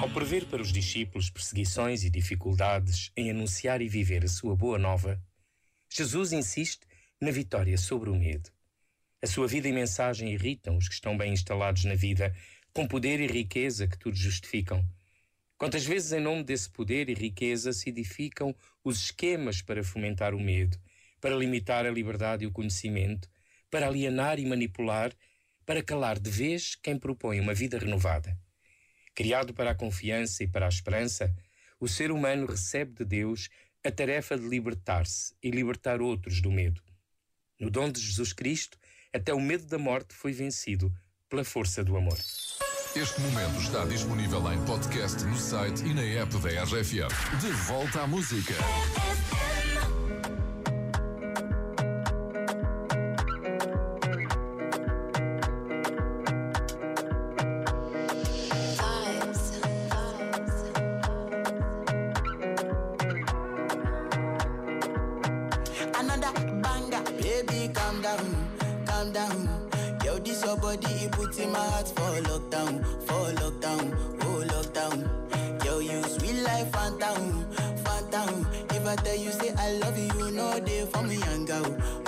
Ao prever para os discípulos perseguições e dificuldades em anunciar e viver a sua boa nova, Jesus insiste na vitória sobre o medo. A sua vida e mensagem irritam os que estão bem instalados na vida, com poder e riqueza que tudo justificam. Quantas vezes, em nome desse poder e riqueza, se edificam os esquemas para fomentar o medo, para limitar a liberdade e o conhecimento, para alienar e manipular, para calar de vez quem propõe uma vida renovada. Criado para a confiança e para a esperança, o ser humano recebe de Deus a tarefa de libertar-se e libertar outros do medo. No dom de Jesus Cristo, até o medo da morte foi vencido pela força do amor. Este momento está disponível em podcast no site e na app da RFM. De volta à música. Calm down. Yo, this your body, it puts in my heart for lockdown, for lockdown, oh lockdown. Yo, you sweet life, Fanta, Fanta. If I tell you say I love you, you know they for me, young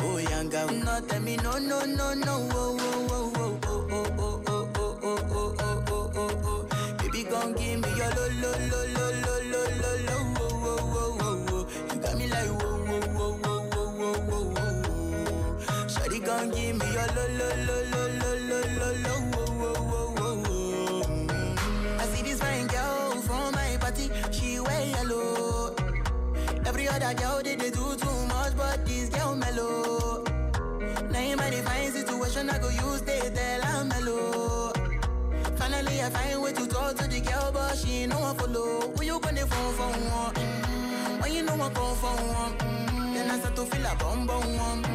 oh young girl. No, tell me no, no, no, no, oh, oh, oh, oh, oh, oh, oh, oh, oh, oh, oh, oh, oh, oh, oh. Baby, gon' give gon' give me your lo, lo, lo, lo, lo, lo, lo, lo, whoa, whoa, whoa, whoa, whoa. I see this fine girl from my party, she wear yellow. Every other girl they, they do too much, but this girl mellow. Now in my divine situation, I go use they tell I'm mellow. Finally, I find way to talk to the girl, but she no one follow. Who you gonna phone for one? Mm-hmm. When you know I come for one, mm-hmm. then I start to feel a bum bum one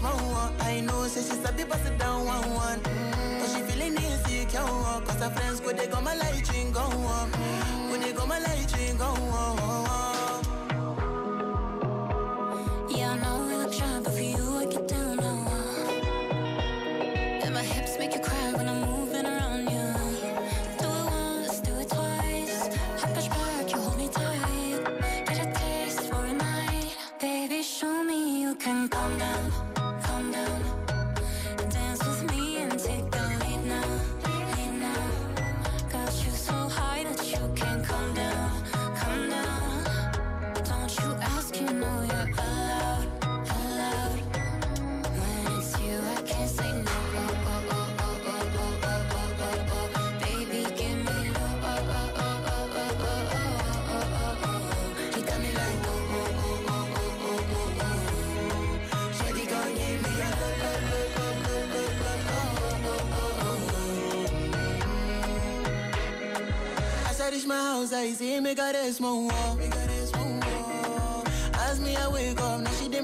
bounce, my one. I know, say she's a bit pass it down, one, one. Mm. She feeling insecure, cause her friends go, they got my light, go, one. Oh. As I reach my house, I see me got. Me got a small wall. As me I wake up, now she did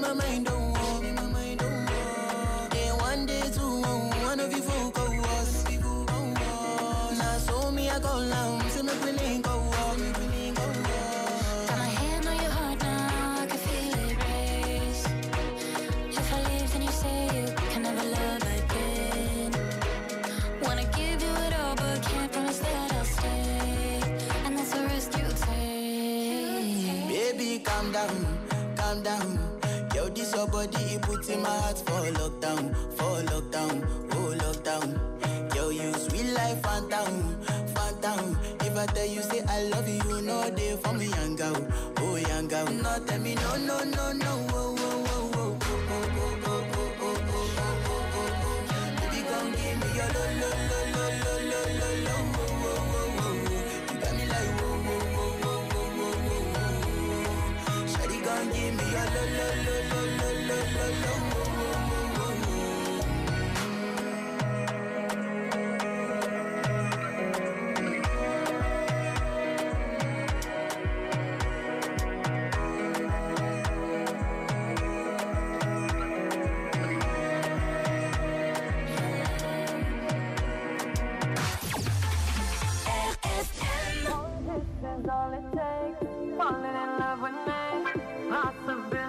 down, calm down. Yo, this your body, it puts in my heart for lockdown, for lockdown, oh lockdown. Yo, you sweet life, Fanta, Fanta. If I tell you say I love you, you know they for me, young girl, oh young girl. No, tell me no, no, no, no, oh, oh. and give me lo lo lo lo lo lo lo lo. Falling in love with me possibility.